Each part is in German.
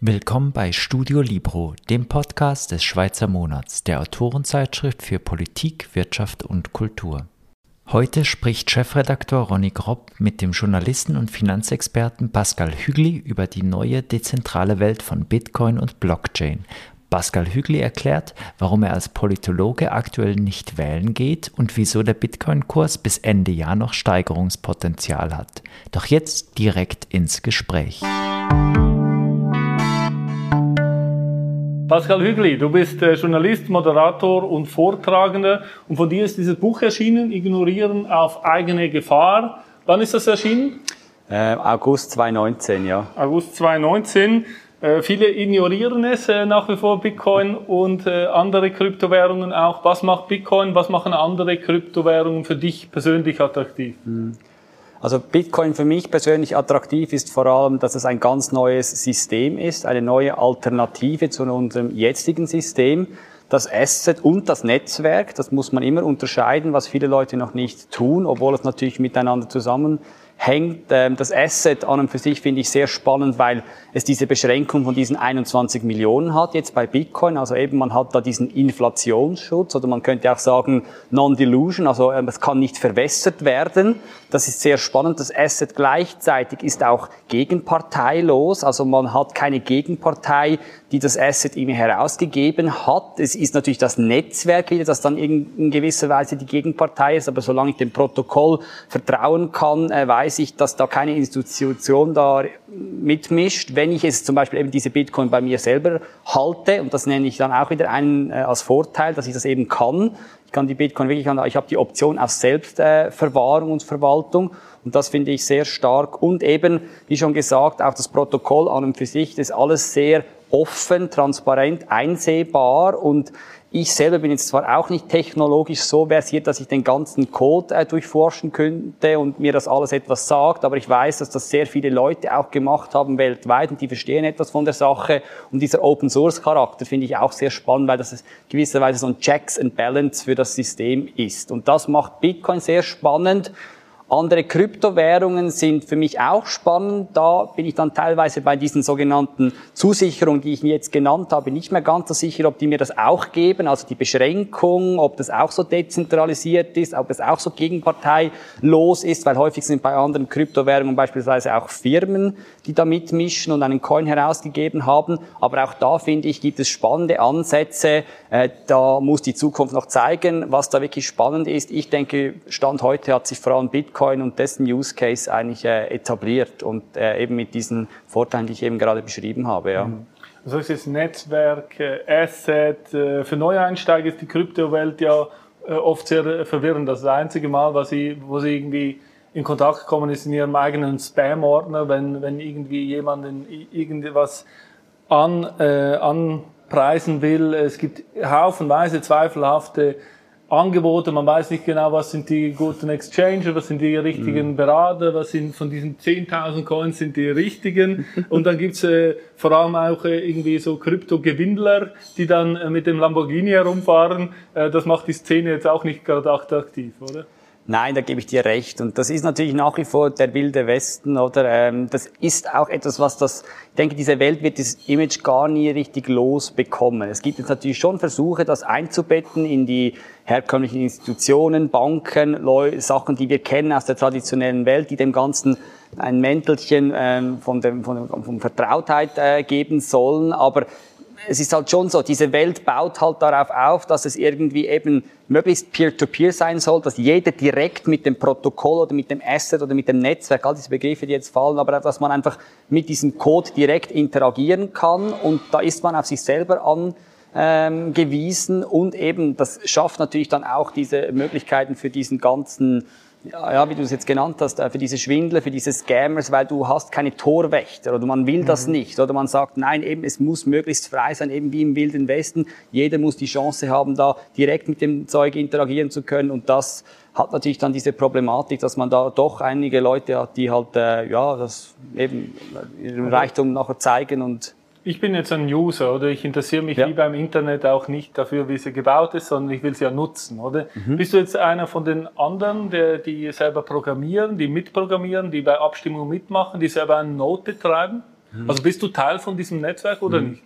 Willkommen bei Studio Libro, dem Podcast des Schweizer Monats, der Autorenzeitschrift für Politik, Wirtschaft und Kultur. Heute spricht Chefredaktor Ronny Gropp mit dem Journalisten und Finanzexperten Pascal Hügli über die neue dezentrale Welt von Bitcoin und Blockchain. Pascal Hügli erklärt, warum er als Politologe aktuell nicht wählen geht und wieso der Bitcoin-Kurs bis Ende Jahr noch Steigerungspotenzial hat. Doch jetzt direkt ins Gespräch. Pascal Hügli, du bist äh, Journalist, Moderator und Vortragender und von dir ist dieses Buch erschienen, Ignorieren auf eigene Gefahr. Wann ist das erschienen? Äh, August 2019, ja. August 2019. Äh, viele ignorieren es äh, nach wie vor, Bitcoin und äh, andere Kryptowährungen auch. Was macht Bitcoin, was machen andere Kryptowährungen für dich persönlich attraktiv? Mhm. Also Bitcoin für mich persönlich attraktiv ist vor allem, dass es ein ganz neues System ist, eine neue Alternative zu unserem jetzigen System. Das Asset und das Netzwerk, das muss man immer unterscheiden, was viele Leute noch nicht tun, obwohl es natürlich miteinander zusammen hängt. Ähm, das Asset an und für sich finde ich sehr spannend, weil es diese Beschränkung von diesen 21 Millionen hat jetzt bei Bitcoin. Also eben man hat da diesen Inflationsschutz oder man könnte auch sagen Non-Dilution, also ähm, es kann nicht verwässert werden. Das ist sehr spannend. Das Asset gleichzeitig ist auch gegenparteilos, also man hat keine Gegenpartei, die das Asset ihm herausgegeben hat. Es ist natürlich das Netzwerk wieder, das dann in gewisser Weise die Gegenpartei ist, aber solange ich dem Protokoll vertrauen kann, äh, weiß ich, dass da keine Institution da mitmischt. Wenn ich es zum Beispiel eben diese Bitcoin bei mir selber halte, und das nenne ich dann auch wieder einen äh, als Vorteil, dass ich das eben kann, ich kann die Bitcoin wirklich, ich habe die Option auf Selbstverwahrung und Verwaltung und das finde ich sehr stark. Und eben, wie schon gesagt, auch das Protokoll an und für sich, das ist alles sehr offen, transparent, einsehbar und ich selber bin jetzt zwar auch nicht technologisch so versiert, dass ich den ganzen Code äh, durchforschen könnte und mir das alles etwas sagt, aber ich weiß, dass das sehr viele Leute auch gemacht haben weltweit und die verstehen etwas von der Sache. Und dieser Open Source Charakter finde ich auch sehr spannend, weil das gewisserweise so ein Checks and Balance für das System ist. Und das macht Bitcoin sehr spannend andere Kryptowährungen sind für mich auch spannend. Da bin ich dann teilweise bei diesen sogenannten Zusicherungen, die ich mir jetzt genannt habe, nicht mehr ganz so sicher, ob die mir das auch geben. Also die Beschränkung, ob das auch so dezentralisiert ist, ob es auch so gegenparteilos ist, weil häufig sind bei anderen Kryptowährungen beispielsweise auch Firmen, die da mitmischen und einen Coin herausgegeben haben. Aber auch da finde ich, gibt es spannende Ansätze. Äh, da muss die Zukunft noch zeigen, was da wirklich spannend ist. Ich denke, Stand heute hat sich vor allem Bitcoin Bitcoin und dessen Use Case eigentlich äh, etabliert und äh, eben mit diesen Vorteilen, die ich eben gerade beschrieben habe. Ja. Mhm. Also ist Netzwerk, äh, Asset, äh, für Neueinsteiger ist die Kryptowelt ja äh, oft sehr verwirrend. Das, das einzige Mal, was sie, wo sie irgendwie in Kontakt kommen, ist in ihrem eigenen Spam-Ordner, wenn, wenn irgendwie jemand irgendwas an, äh, anpreisen will. Es gibt haufenweise zweifelhafte Angebote, man weiß nicht genau, was sind die guten Exchanger, was sind die richtigen mhm. Berater, was sind von diesen 10.000 Coins sind die richtigen und dann gibt's äh, vor allem auch äh, irgendwie so Krypto-Gewindler, die dann äh, mit dem Lamborghini herumfahren. Äh, das macht die Szene jetzt auch nicht gerade attraktiv, oder? Nein, da gebe ich dir recht. Und das ist natürlich nach wie vor der wilde Westen, oder? Ähm, das ist auch etwas, was das, ich denke, diese Welt wird das Image gar nie richtig losbekommen. Es gibt jetzt natürlich schon Versuche, das einzubetten in die herkömmlichen Institutionen, Banken, Sachen, die wir kennen aus der traditionellen Welt, die dem Ganzen ein Mäntelchen ähm, von, dem, von, von Vertrautheit äh, geben sollen. Aber es ist halt schon so, diese Welt baut halt darauf auf, dass es irgendwie eben möglichst peer-to-peer -peer sein soll, dass jeder direkt mit dem Protokoll oder mit dem Asset oder mit dem Netzwerk, all diese Begriffe, die jetzt fallen, aber dass man einfach mit diesem Code direkt interagieren kann. Und da ist man auf sich selber angewiesen und eben das schafft natürlich dann auch diese Möglichkeiten für diesen ganzen ja, wie du es jetzt genannt hast, äh, für diese Schwindler, für diese Scammers, weil du hast keine Torwächter oder man will das mhm. nicht oder man sagt, nein, eben es muss möglichst frei sein, eben wie im Wilden Westen. Jeder muss die Chance haben, da direkt mit dem Zeug interagieren zu können und das hat natürlich dann diese Problematik, dass man da doch einige Leute hat, die halt äh, ja das eben ihren Reichtum nachher zeigen und Ich bin jetzt ein User, oder? Ich interessiere mich ja. wie beim Internet auch nicht dafür, wie sie gebaut ist, sondern ich will sie ja nutzen, oder? Mhm. Bist du jetzt einer von den anderen, der, die selber programmieren, die mitprogrammieren, die bei Abstimmungen mitmachen, die selber einen Node betreiben? Mhm. Also bist du Teil von diesem Netzwerk oder mhm. nicht?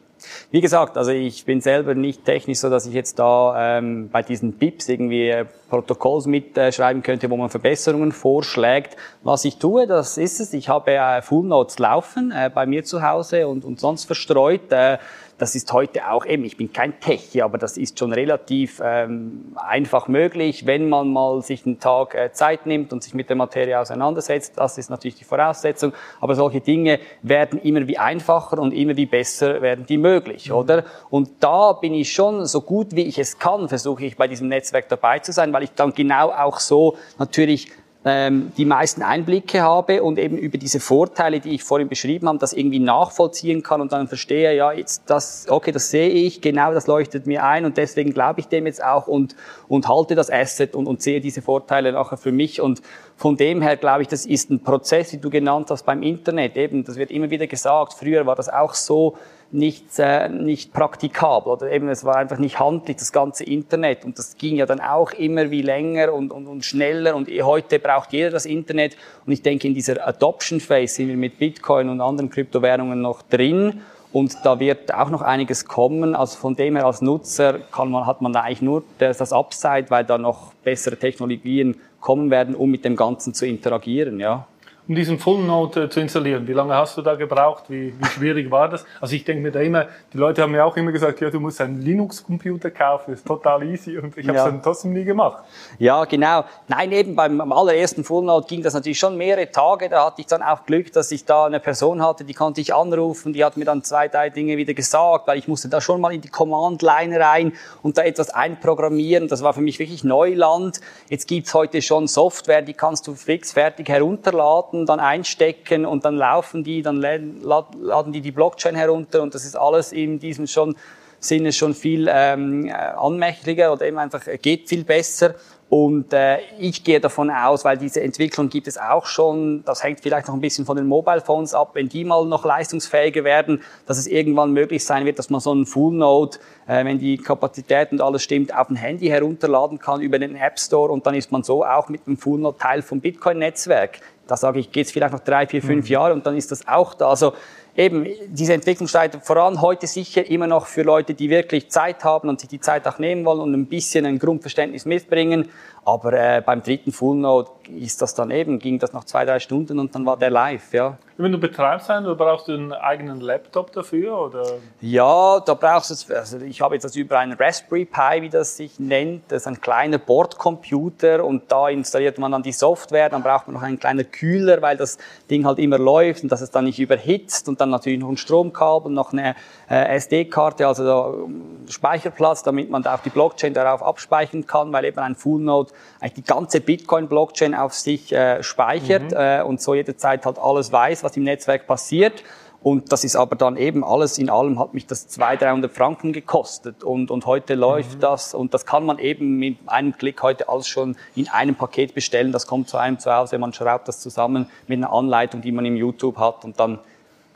Wie gesagt, also ich bin selber nicht technisch so, dass ich jetzt da ähm, bei diesen BIPs irgendwie äh, Protokolls mitschreiben könnte, wo man Verbesserungen vorschlägt. Was ich tue, das ist es. Ich habe äh, Full Notes laufen äh, bei mir zu Hause und, und sonst verstreut. Äh, das ist heute auch eben, ich bin kein Techie, aber das ist schon relativ ähm, einfach möglich, wenn man mal sich einen Tag äh, Zeit nimmt und sich mit der Materie auseinandersetzt. Das ist natürlich die Voraussetzung. Aber solche Dinge werden immer wie einfacher und immer wie besser werden die möglich, mhm. oder? Und da bin ich schon so gut wie ich es kann, versuche ich bei diesem Netzwerk dabei zu sein, weil ich dann genau auch so natürlich ähm, die meisten Einblicke habe und eben über diese Vorteile, die ich vorhin beschrieben habe, das irgendwie nachvollziehen kann und dann verstehe, ja, jetzt das, okay, das sehe ich, genau das leuchtet mir ein und deswegen glaube ich dem jetzt auch und, und halte das Asset und, und sehe diese Vorteile nachher für mich und von dem her glaube ich, das ist ein Prozess, wie du genannt hast beim Internet. Eben, das wird immer wieder gesagt. Früher war das auch so nicht, äh, nicht praktikabel oder eben es war einfach nicht handlich, das ganze Internet. Und das ging ja dann auch immer wie länger und, und, und schneller. Und heute braucht jeder das Internet. Und ich denke, in dieser Adoption Phase sind wir mit Bitcoin und anderen Kryptowährungen noch drin. Und da wird auch noch einiges kommen. Also von dem her als Nutzer kann man, hat man da eigentlich nur das, das Upside, weil da noch bessere Technologien kommen werden, um mit dem Ganzen zu interagieren, ja um diesen Full Node äh, zu installieren? Wie lange hast du da gebraucht? Wie, wie schwierig war das? Also ich denke mir da immer, die Leute haben mir auch immer gesagt, ja, du musst einen Linux-Computer kaufen, ist total easy und ich habe es ja. dann trotzdem nie gemacht. Ja, genau. Nein, eben beim allerersten Full Node ging das natürlich schon mehrere Tage. Da hatte ich dann auch Glück, dass ich da eine Person hatte, die konnte ich anrufen, die hat mir dann zwei, drei Dinge wieder gesagt, weil ich musste da schon mal in die Command-Line rein und da etwas einprogrammieren. Das war für mich wirklich Neuland. Jetzt gibt's heute schon Software, die kannst du fix fertig herunterladen Daten dann einstecken und dann laufen die, dann laden die die Blockchain herunter und das ist alles in diesem schon Sinne schon viel ähm, anmächtiger oder eben einfach geht viel besser. Und äh, ich gehe davon aus, weil diese Entwicklung gibt es auch schon, das hängt vielleicht noch ein bisschen von den Mobile Phones ab, wenn die mal noch leistungsfähiger werden, dass es irgendwann möglich sein wird, dass man so einen Full Node, äh, wenn die Kapazität und alles stimmt, auf ein Handy herunterladen kann über den App Store und dann ist man so auch mit dem Full Node Teil vom Bitcoin-Netzwerk. Da sage ich, geht es vielleicht noch drei, vier, fünf mhm. Jahre und dann ist das auch da. Also eben, diese Entwicklung steigt voran heute sicher immer noch für Leute, die wirklich Zeit haben und sich die Zeit auch nehmen wollen und ein bisschen ein Grundverständnis mitbringen. Aber äh, beim dritten Full Node ist das dann eben, ging das nach zwei, drei Stunden und dann war der live, ja. Wenn du betreibst einen, brauchst du einen eigenen Laptop dafür, oder? Ja, da brauchst du, also ich habe jetzt das über einen Raspberry Pi, wie das sich nennt, das ist ein kleiner Bordcomputer und da installiert man dann die Software, dann braucht man noch einen kleinen Kühler, weil das Ding halt immer läuft und dass es dann nicht überhitzt und dann natürlich noch ein Stromkabel, noch eine äh, SD-Karte, also Speicherplatz, damit man da auch die Blockchain darauf abspeichern kann, weil eben ein Full Node eigentlich die ganze Bitcoin-Blockchain auf sich äh, speichert mhm. äh, und so jederzeit halt alles weiß, was im Netzwerk passiert. Und das ist aber dann eben alles in allem hat mich das 200, 300 Franken gekostet. Und, und heute läuft mhm. das und das kann man eben mit einem Klick heute alles schon in einem Paket bestellen. Das kommt zu einem zu Hause, man schraubt das zusammen mit einer Anleitung, die man im YouTube hat und dann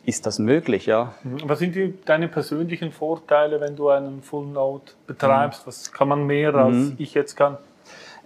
ist das möglich, ja. Mhm. Was sind die, deine persönlichen Vorteile, wenn du einen Full Node betreibst? Mhm. Was kann man mehr, als mhm. ich jetzt kann?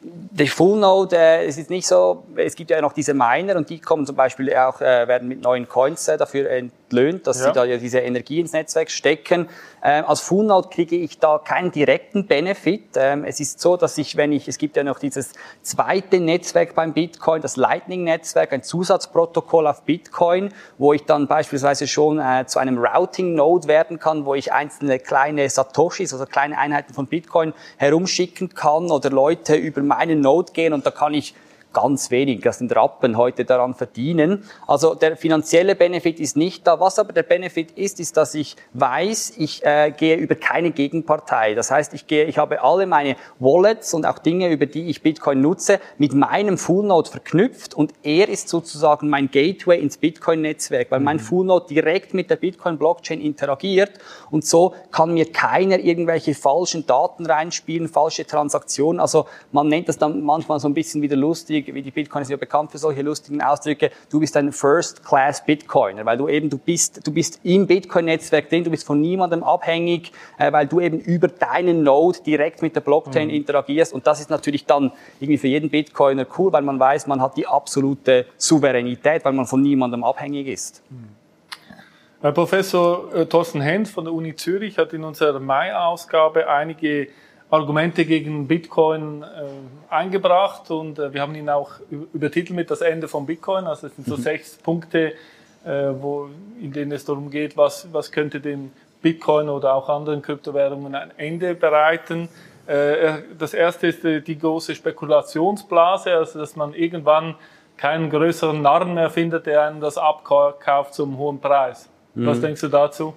Der Full Node, äh, es ist nicht so, es gibt ja noch diese Miner und die kommen zum Beispiel auch, äh, werden mit neuen Coins äh, dafür entlöhnt, dass ja. sie da ja diese Energie ins Netzwerk stecken. Ähm, als Full Node kriege ich da keinen direkten Benefit. Ähm, es ist so, dass ich, wenn ich, es gibt ja noch dieses zweite Netzwerk beim Bitcoin, das Lightning-Netzwerk, ein Zusatzprotokoll auf Bitcoin, wo ich dann beispielsweise schon äh, zu einem Routing-Node werden kann, wo ich einzelne kleine Satoshis, also kleine Einheiten von Bitcoin herumschicken kann oder Leute über meinen Node gehen und da kann ich ganz wenig, das sind Rappen heute daran verdienen. Also der finanzielle Benefit ist nicht da. Was aber der Benefit ist, ist, dass ich weiß, ich äh, gehe über keine Gegenpartei. Das heißt, ich gehe, ich habe alle meine Wallets und auch Dinge, über die ich Bitcoin nutze, mit meinem Full Node verknüpft und er ist sozusagen mein Gateway ins Bitcoin-Netzwerk, weil mein mhm. Full Node direkt mit der Bitcoin-Blockchain interagiert und so kann mir keiner irgendwelche falschen Daten reinspielen, falsche Transaktionen. Also man nennt das dann manchmal so ein bisschen wieder lustig, lustig, wie die Bitcoin ist ja bekannt für solche lustigen Ausdrücke, du bist ein First-Class Bitcoiner, weil du eben, du bist, du bist im Bitcoin-Netzwerk drin, du bist von niemandem abhängig, äh, weil du eben über deinen Node direkt mit der Blockchain mhm. interagierst und das ist natürlich dann irgendwie für jeden Bitcoiner cool, weil man weiß, man hat die absolute Souveränität, weil man von niemandem abhängig ist. Mhm. Professor äh, Thorsten Hent von der Uni Zürich hat in unserer Mai-Ausgabe einige Argumente gegen Bitcoin äh, eingebracht und äh, wir haben ihn auch übertitelt mit das Ende von Bitcoin. Also es sind so mhm. sechs Punkte, äh, wo, in denen es darum geht, was, was könnte dem Bitcoin oder auch anderen Kryptowährungen ein Ende bereiten. Äh, das erste ist äh, die große Spekulationsblase, also dass man irgendwann keinen größeren Narren mehr findet, der einem das abkauft zum hohen Preis. Was mhm. denkst du dazu?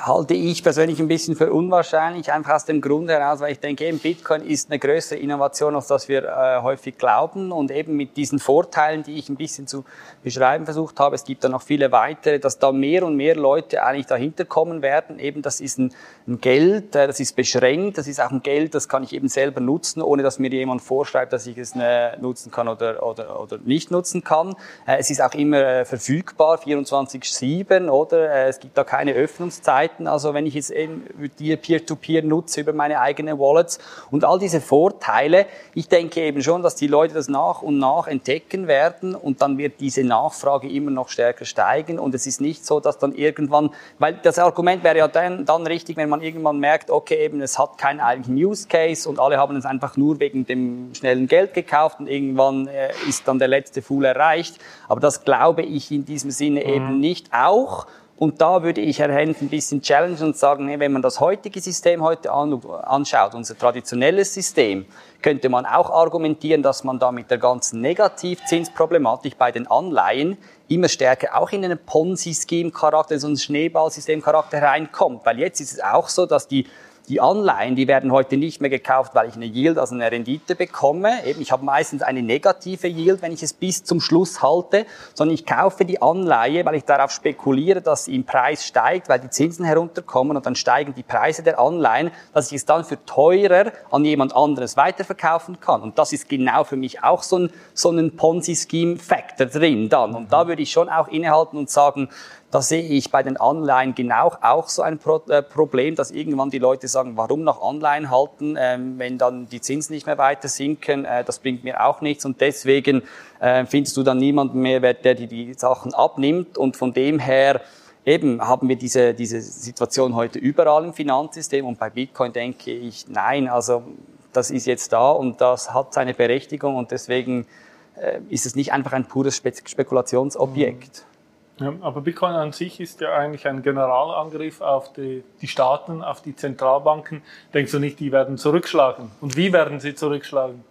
Halte ich persönlich ein bisschen für unwahrscheinlich, einfach aus dem Grund heraus, weil ich denke, eben Bitcoin ist eine größere Innovation, als das wir äh, häufig glauben und eben mit diesen Vorteilen, die ich ein bisschen zu beschreiben versucht habe, es gibt da noch viele weitere, dass da mehr und mehr Leute eigentlich dahinter kommen werden, eben das ist ein, ein Geld, äh, das ist beschränkt, das ist auch ein Geld, das kann ich eben selber nutzen, ohne dass mir jemand vorschreibt, dass ich es äh, nutzen kann oder, oder, oder nicht nutzen kann. Äh, es ist auch immer äh, verfügbar, 24-7, oder? Äh, es gibt da keine Öffnungszeit Seiten, also wenn ich jetzt eben dir Peer-to-Peer nutze über meine eigenen Wallets und all diese Vorteile, ich denke eben schon, dass die Leute das nach und nach entdecken werden und dann wird diese Nachfrage immer noch stärker steigen und es ist nicht so, dass dann irgendwann, weil das Argument wäre ja dann, dann richtig, wenn man irgendwann merkt, okay, eben es hat keinen eigentlichen Use Case und alle haben es einfach nur wegen dem schnellen Geld gekauft und irgendwann äh, ist dann der letzte Fool erreicht. Aber das glaube ich in diesem Sinne mhm. eben nicht auch. Und da würde ich Herr Hent ein bisschen challengen und sagen, wenn man das heutige System heute anschaut, unser traditionelles System, könnte man auch argumentieren, dass man da mit der ganzen Negativzinsproblematik bei den Anleihen immer stärker auch in einen Ponzi-Scheme-Charakter, so einen Schneeballsystem-Charakter reinkommt. Weil jetzt ist es auch so, dass die die Anleihen, die werden heute nicht mehr gekauft, weil ich eine Yield, also eine Rendite bekomme. Eben, ich habe meistens eine negative Yield, wenn ich es bis zum Schluss halte, sondern ich kaufe die Anleihe, weil ich darauf spekuliere, dass sie im Preis steigt, weil die Zinsen herunterkommen und dann steigen die Preise der Anleihen, dass ich es dann für teurer an jemand anderes weiterverkaufen kann. Und das ist genau für mich auch so ein, so ein Ponzi-Scheme-Factor drin dann. Und da würde ich schon auch innehalten und sagen, da sehe ich bei den Anleihen genau auch so ein Pro äh, Problem, dass irgendwann die Leute sagen, warum noch Anleihen halten, ähm, wenn dann die Zinsen nicht mehr weiter sinken, äh, das bringt mir auch nichts. Und deswegen äh, findest du dann niemanden mehr, der dir die Sachen abnimmt? Und von dem her eben haben wir diese, diese Situation heute überall im Finanzsystem. Und bei Bitcoin denke ich, nein, also das ist jetzt da und das hat seine Berechtigung. Und deswegen äh, ist es nicht einfach ein pures Spe Spekulationsobjekt. Mhm. Ja, aber Bitcoin an sich ist ja eigentlich ein Generalangriff auf die, die Staaten, auf die Zentralbanken. Denkst du nicht, die werden zurückschlagen? Und wie werden sie zurückschlagen?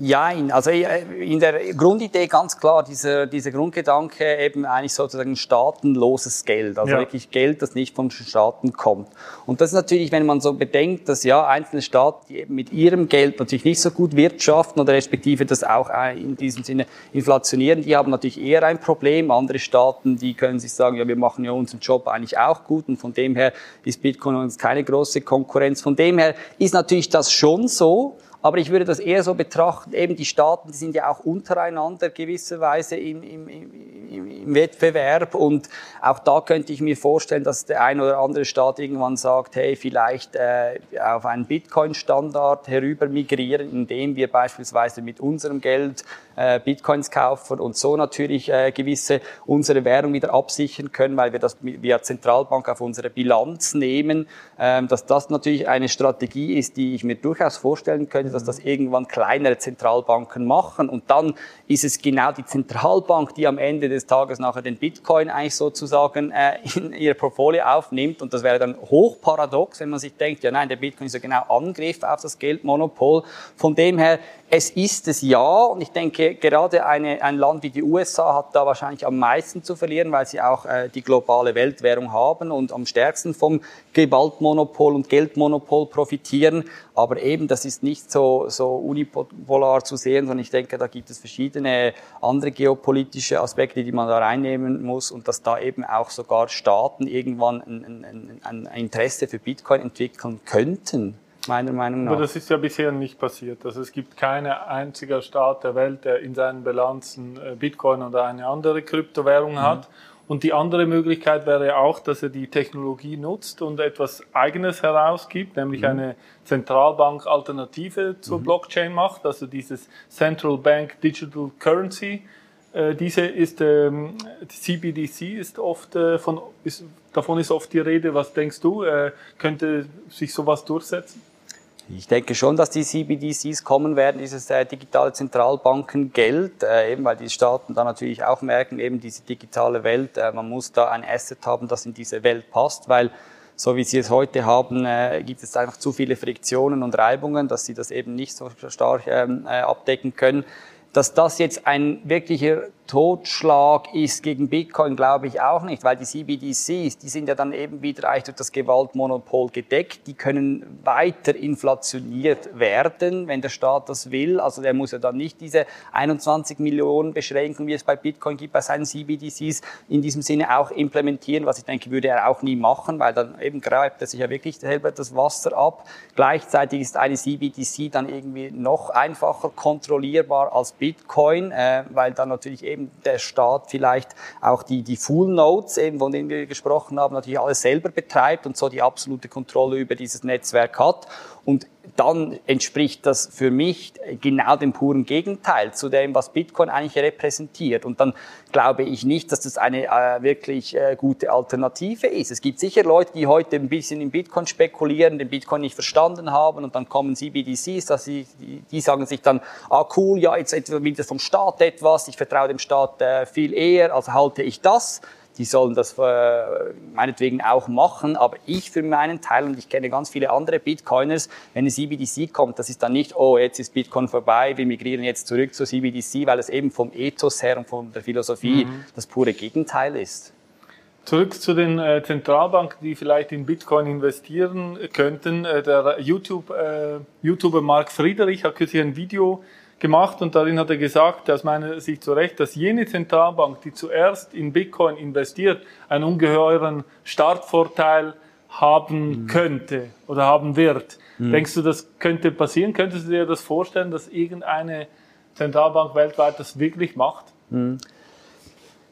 Ja, also in der Grundidee ganz klar, dieser, dieser Grundgedanke eben eigentlich sozusagen staatenloses Geld, also ja. wirklich Geld, das nicht von Staaten kommt. Und das ist natürlich, wenn man so bedenkt, dass ja einzelne Staaten, die eben mit ihrem Geld natürlich nicht so gut wirtschaften oder respektive das auch äh, in diesem Sinne inflationieren, die haben natürlich eher ein Problem. Andere Staaten, die können sich sagen, ja, wir machen ja unseren Job eigentlich auch gut und von dem her ist Bitcoin uns keine große Konkurrenz. Von dem her ist natürlich das schon so, aber ich würde das eher so betrachten, eben die Staaten, die sind ja auch untereinander gewisserweise im, im, im, im Wettbewerb. Und auch da könnte ich mir vorstellen, dass der ein oder andere Staat irgendwann sagt, hey, vielleicht äh, auf einen Bitcoin-Standard herüber migrieren, indem wir beispielsweise mit unserem Geld äh, Bitcoins kaufen und so natürlich äh, gewisse unsere Währung wieder absichern können, weil wir das via Zentralbank auf unsere Bilanz nehmen, ähm, dass das natürlich eine Strategie ist, die ich mir durchaus vorstellen könnte, dass das irgendwann kleinere Zentralbanken machen und dann ist es genau die Zentralbank, die am Ende des Tages nachher den Bitcoin eigentlich sozusagen äh, in ihr Portfolio aufnimmt und das wäre dann hochparadox, wenn man sich denkt, ja nein, der Bitcoin ist ja genau Angriff auf das Geldmonopol. Von dem her es ist es ja, und ich denke, gerade eine, ein Land wie die USA hat da wahrscheinlich am meisten zu verlieren, weil sie auch äh, die globale Weltwährung haben und am stärksten vom Gewaltmonopol und Geldmonopol profitieren. Aber eben, das ist nicht so, so unipolar zu sehen, sondern ich denke, da gibt es verschiedene andere geopolitische Aspekte, die man da reinnehmen muss und dass da eben auch sogar Staaten irgendwann ein, ein, ein Interesse für Bitcoin entwickeln könnten. Meiner Meinung nach. Aber das ist ja bisher nicht passiert. Also es gibt keinen einziger Staat der Welt, der in seinen Bilanzen äh, Bitcoin oder eine andere Kryptowährung mhm. hat. Und die andere Möglichkeit wäre auch, dass er die Technologie nutzt und etwas Eigenes herausgibt, nämlich mhm. eine Zentralbank-Alternative zur mhm. Blockchain macht, also dieses Central Bank Digital Currency. Äh, diese ist, ähm, CBDC ist oft äh, von, ist, davon ist oft die Rede. Was denkst du, äh, könnte sich sowas durchsetzen? Ich denke schon, dass die CBDCs kommen werden, dieses äh, digitale Zentralbankengeld, äh, eben weil die Staaten da natürlich auch merken, eben diese digitale Welt, äh, man muss da ein Asset haben, das in diese Welt passt, weil so wie sie es heute haben, äh, gibt es einfach zu viele Friktionen und Reibungen, dass sie das eben nicht so stark ähm, äh, abdecken können. Dass das jetzt ein wirklicher Totschlag ist gegen Bitcoin, glaube ich auch nicht, weil die CBDCs, die sind ja dann eben wieder eigentlich durch das Gewaltmonopol gedeckt, die können weiter inflationiert werden, wenn der Staat das will. Also der muss ja dann nicht diese 21 Millionen Beschränkungen, wie es bei Bitcoin gibt, bei seinen CBDCs in diesem Sinne auch implementieren, was ich denke, würde er auch nie machen, weil dann eben greift er sich ja wirklich selber das Wasser ab. Gleichzeitig ist eine CBDC dann irgendwie noch einfacher kontrollierbar als Bitcoin, äh, weil dann natürlich eben eben der Staat vielleicht auch die, die Full Nodes, eben von denen wir gesprochen haben, natürlich alles selber betreibt und so die absolute Kontrolle über dieses Netzwerk hat. Und dann entspricht das für mich genau dem puren Gegenteil zu dem, was Bitcoin eigentlich repräsentiert. Und dann glaube ich nicht, dass das eine äh, wirklich äh, gute Alternative ist. Es gibt sicher Leute, die heute ein bisschen in Bitcoin spekulieren, den Bitcoin nicht verstanden haben und dann kommen CBDCs, dass sie, die, sagen sich dann, ah cool, ja, jetzt das vom Staat etwas, ich vertraue dem Staat äh, viel eher, also halte ich das die sollen das äh, meinetwegen auch machen, aber ich für meinen Teil, und ich kenne ganz viele andere Bitcoiners, wenn eine CBDC kommt, das ist dann nicht, oh, jetzt ist Bitcoin vorbei, wir migrieren jetzt zurück zur CBDC, weil es eben vom Ethos her und von der Philosophie mhm. das pure Gegenteil ist. Zurück zu den äh, Zentralbanken, die vielleicht in Bitcoin investieren könnten. Äh, der YouTube, äh, YouTuber Mark Friedrich hat kürzlich ein Video gemacht und darin hat er gesagt, aus meiner Sicht zu Recht, dass jene Zentralbank, die zuerst in Bitcoin investiert, einen ungeheuren Startvorteil haben mhm. könnte oder haben wird. Mhm. Denkst du, das könnte passieren? Könntest du dir das vorstellen, dass irgendeine Zentralbank weltweit das wirklich macht? Mhm.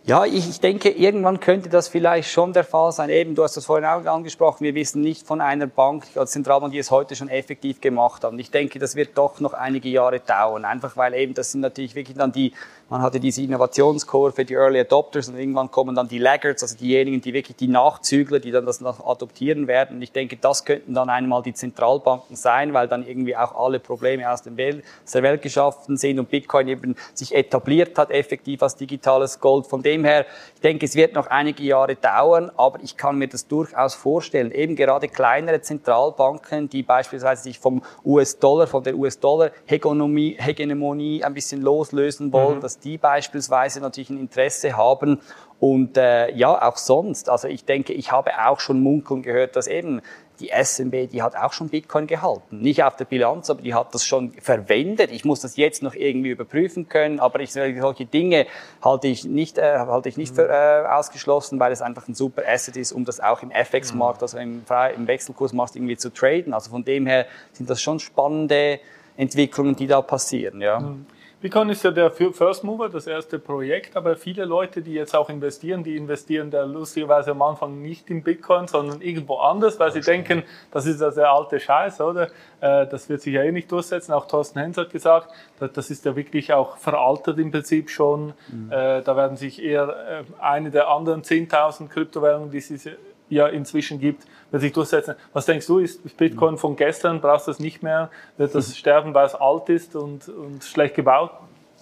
Ja, ich, ich denke, irgendwann könnte das vielleicht schon der Fall sein. Eben, du hast das vorhin auch angesprochen, wir wissen nicht von einer Bank, als Zentralbank, die es heute schon effektiv gemacht haben. Ich denke, das wird doch noch einige Jahre dauern, einfach weil eben das sind natürlich wirklich dann die man hatte diese Innovationskurve, die Early Adopters und irgendwann kommen dann die Laggards, also diejenigen, die wirklich die Nachzügler, die dann das noch adoptieren werden. Und ich denke, das könnten dann einmal die Zentralbanken sein, weil dann irgendwie auch alle Probleme aus, dem Welt, aus der Welt geschaffen sind und Bitcoin eben sich etabliert hat, effektiv als digitales Gold. Von dem her, ich denke, es wird noch einige Jahre dauern, aber ich kann mir das durchaus vorstellen. Eben gerade kleinere Zentralbanken, die beispielsweise sich vom US-Dollar, von der US-Dollar-Hegemonie Hegemonie ein bisschen loslösen wollen, mhm die beispielsweise natürlich ein Interesse haben und äh, ja, auch sonst. Also ich denke, ich habe auch schon munkeln gehört, dass eben die SMB, die hat auch schon Bitcoin gehalten. Nicht auf der Bilanz, aber die hat das schon verwendet. Ich muss das jetzt noch irgendwie überprüfen können, aber ich, solche Dinge halte ich nicht, äh, halte ich nicht für äh, ausgeschlossen, weil es einfach ein super Asset ist, um das auch im FX-Markt, also im, im Wechselkursmarkt irgendwie zu traden. Also von dem her sind das schon spannende Entwicklungen, die da passieren, ja. Mhm. Bitcoin ist ja der First Mover, das erste Projekt, aber viele Leute, die jetzt auch investieren, die investieren da lustigerweise am Anfang nicht in Bitcoin, sondern irgendwo anders, weil sie denken, das ist ja der alte Scheiß, oder? Äh, das wird sich ja eh nicht durchsetzen. Auch Thorsten Hens hat gesagt, das ist ja wirklich auch veraltet im Prinzip schon. Mhm. Äh, da werden sich eher äh, eine der anderen 10.000 Kryptowährungen, die es ja inzwischen gibt, wird sich durchsetzen. Was denkst du, ist Bitcoin von gestern, brauchst du es nicht mehr, wird das mhm. sterben, weil es alt ist und, und schlecht gebaut?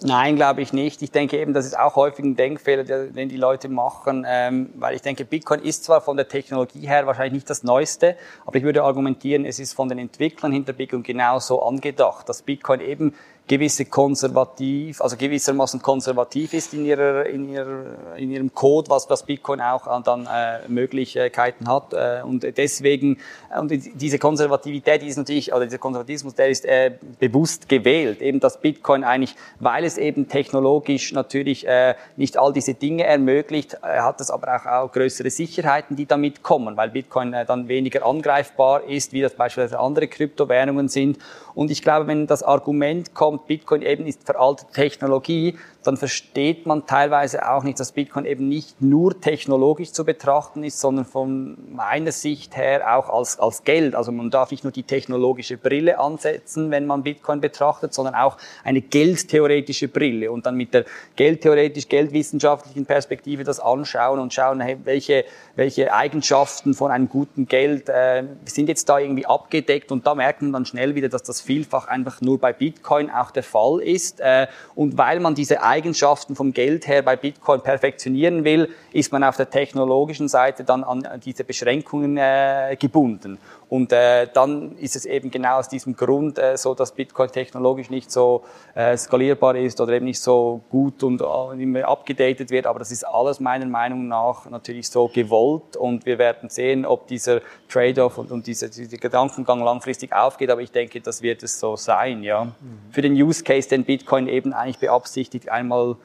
Nein, glaube ich nicht. Ich denke eben, das ist auch häufig ein Denkfehler, den die Leute machen, ähm, weil ich denke, Bitcoin ist zwar von der Technologie her wahrscheinlich nicht das Neueste, aber ich würde argumentieren, es ist von den Entwicklern hinter Bitcoin genauso angedacht, dass Bitcoin eben gewisse konservativ, also gewissermaßen konservativ ist in ihrer, in ihrer, in ihrem Code, was, was Bitcoin auch dann äh, Möglichkeiten hat. Äh, und deswegen, und diese Konservativität ist natürlich, oder dieser Konservatismus, der ist äh, bewusst gewählt. Eben, dass Bitcoin eigentlich, weil es eben technologisch natürlich äh, nicht all diese Dinge ermöglicht, äh, hat es aber auch, auch größere Sicherheiten, die damit kommen, weil Bitcoin äh, dann weniger angreifbar ist, wie das beispielsweise andere Kryptowährungen sind. Und ich glaube, wenn das Argument kommt, Bitcoin eben ist veraltete Technologie, dann versteht man teilweise auch nicht, dass Bitcoin eben nicht nur technologisch zu betrachten ist, sondern von meiner Sicht her auch als, als Geld. Also man darf nicht nur die technologische Brille ansetzen, wenn man Bitcoin betrachtet, sondern auch eine geldtheoretische Brille und dann mit der geldtheoretisch, geldwissenschaftlichen Perspektive das anschauen und schauen, hey, welche, welche Eigenschaften von einem guten Geld äh, sind jetzt da irgendwie abgedeckt und da merkt man dann schnell wieder, dass das vielfach einfach nur bei Bitcoin auch der Fall ist. Äh, und weil man diese Eigenschaften vom Geld her bei Bitcoin perfektionieren will, ist man auf der technologischen Seite dann an diese Beschränkungen äh, gebunden. Und äh, dann ist es eben genau aus diesem Grund äh, so, dass Bitcoin technologisch nicht so äh, skalierbar ist oder eben nicht so gut und äh, immer abgedatet wird. Aber das ist alles meiner Meinung nach natürlich so gewollt und wir werden sehen, ob dieser Trade-off und, und dieser, dieser Gedankengang langfristig aufgeht. Aber ich denke, das wird es so sein. Ja, mhm. für den Use Case, den Bitcoin eben eigentlich beabsichtigt, einmal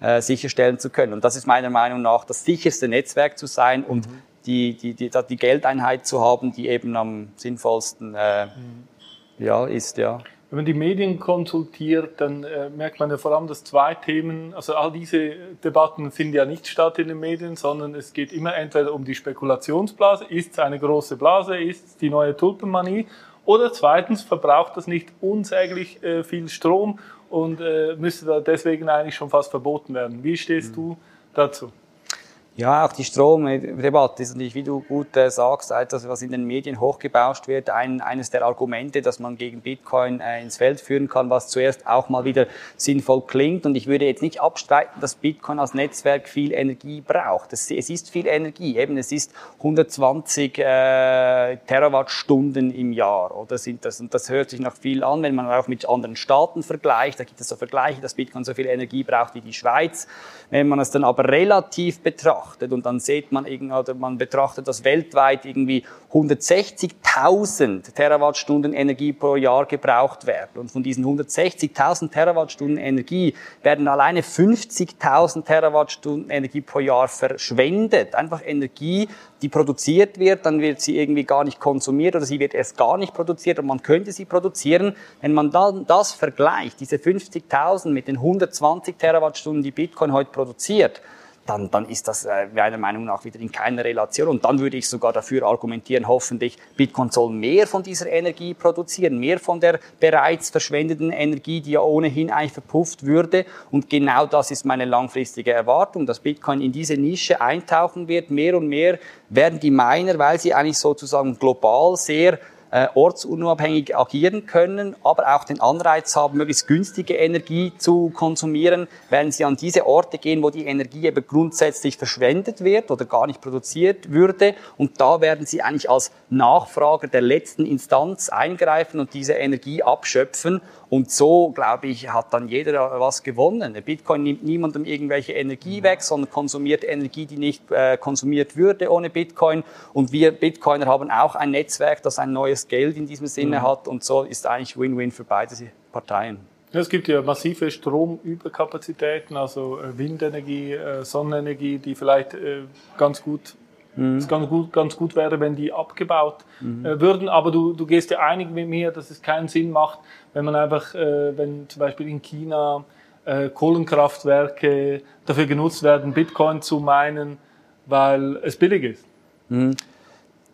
äh, sicherstellen zu können. Und das ist meiner Meinung nach das sicherste Netzwerk zu sein und mhm die, die, die, die Geldeinheit zu haben, die eben am sinnvollsten äh, mhm. ja, ist. Ja. Wenn man die Medien konsultiert, dann äh, merkt man ja vor allem, dass zwei Themen, also all diese Debatten finden ja nicht statt in den Medien, sondern es geht immer entweder um die Spekulationsblase, ist es eine große Blase, ist es die neue Tulpenmanie, oder zweitens verbraucht das nicht unsäglich äh, viel Strom und äh, müsste da deswegen eigentlich schon fast verboten werden. Wie stehst mhm. du dazu? Ja, auch die Stromdebatte ist natürlich, wie du gut äh, sagst, etwas, was in den Medien hochgebauscht wird. Ein, eines der Argumente, dass man gegen Bitcoin äh, ins Feld führen kann, was zuerst auch mal wieder sinnvoll klingt. Und ich würde jetzt nicht abstreiten, dass Bitcoin als Netzwerk viel Energie braucht. Es, es ist viel Energie. Eben, es ist 120 äh, Terawattstunden im Jahr. Oder sind das? Und das hört sich noch viel an, wenn man auch mit anderen Staaten vergleicht. Da gibt es so Vergleiche, dass Bitcoin so viel Energie braucht wie die Schweiz. Wenn man es dann aber relativ betrachtet, betrachtet und dann sieht man oder man betrachtet, dass weltweit irgendwie 160.000 Terawattstunden Energie pro Jahr gebraucht werden. Und von diesen 160.000 Terawattstunden Energie werden alleine 50.000 Terawattstunden Energie pro Jahr verschwendet. Einfach Energie, die produziert wird, dann wird sie irgendwie gar nicht konsumiert oder sie wird erst gar nicht produziert und man könnte sie produzieren. Wenn man dann das vergleicht, diese 50.000 mit den 120 Terawattstunden, die Bitcoin heute produziert, dann, dann ist das äh, meiner Meinung nach wieder in keiner Relation. Und dann würde ich sogar dafür argumentieren, hoffentlich, Bitcoin soll mehr von dieser Energie produzieren, mehr von der bereits verschwendeten Energie, die ja ohnehin eigentlich verpufft würde. Und genau das ist meine langfristige Erwartung, dass Bitcoin in diese Nische eintauchen wird. Mehr und mehr werden die Miner, weil sie eigentlich sozusagen global sehr äh, ortsunabhängig agieren können, aber auch den Anreiz haben, möglichst günstige Energie zu konsumieren, werden sie an diese Orte gehen, wo die Energie eben grundsätzlich verschwendet wird oder gar nicht produziert würde. Und da werden sie eigentlich als Nachfrager der letzten Instanz eingreifen und diese Energie abschöpfen. Und so, glaube ich, hat dann jeder was gewonnen. Der Bitcoin nimmt niemandem irgendwelche Energie weg, sondern konsumiert Energie, die nicht äh, konsumiert würde ohne Bitcoin. Und wir Bitcoiner haben auch ein Netzwerk, das ein neues Geld in diesem Sinne mhm. hat. Und so ist eigentlich Win-Win für beide Parteien. Es gibt ja massive Stromüberkapazitäten, also äh, Windenergie, äh, Sonnenenergie, die vielleicht äh, ganz gut Mhm. Ganz gut, ganz gut wäre, wenn die abgebaut mhm. würden. Aber du, du gehst ja einig mit mir, dass es keinen Sinn macht, wenn man einfach, wenn zum Beispiel in China Kohlenkraftwerke dafür genutzt werden, Bitcoin zu meinen, weil es billig ist. Mhm.